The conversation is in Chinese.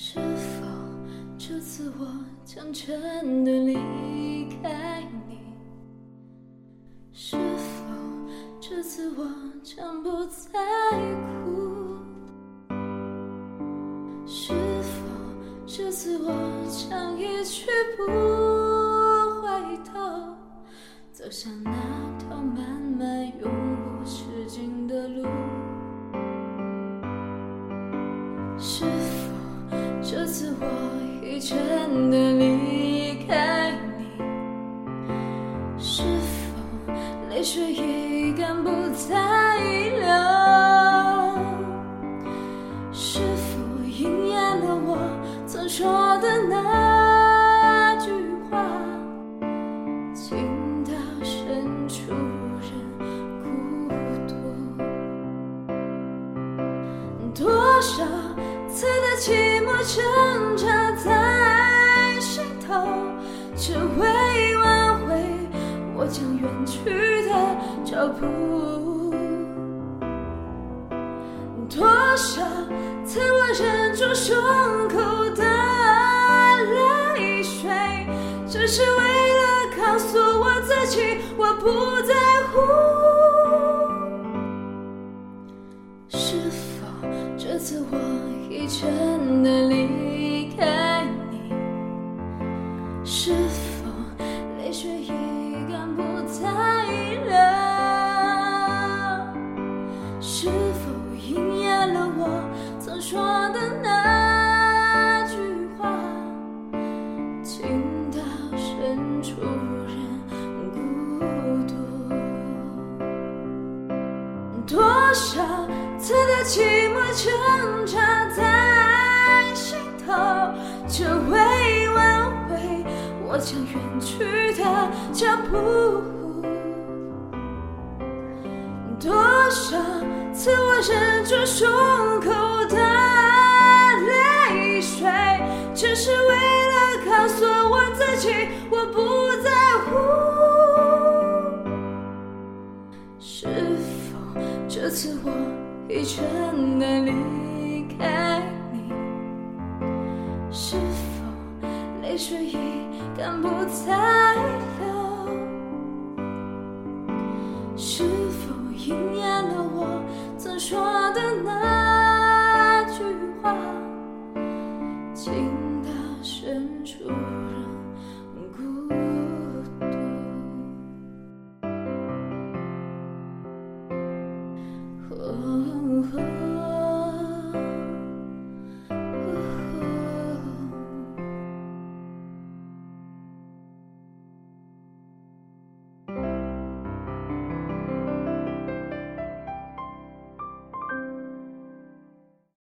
是否这次我将真的离开你？是否这次我将不再哭？是否这次我将一去不回头，走向那真的离开你？是否泪水已干不再流？是否应验了我曾说的那句话？情到深处人孤独。多少次的寂寞挣扎，只为挽回我将远去的脚步。多少次我忍住胸口的泪水，只是为了告诉我自己，我不在乎。是否这次我已真的离是否泪水已干不再流？是否应验了我曾说的那句话？情到深处人孤独。多少次的寂寞挣扎在心头，只为我将远去的脚步。多少次我忍住胸口的泪水，只是为了告诉我自己，我不在乎。是否这次我已真的离不再留，是否应验了我曾说的那句话？情到深处人孤独。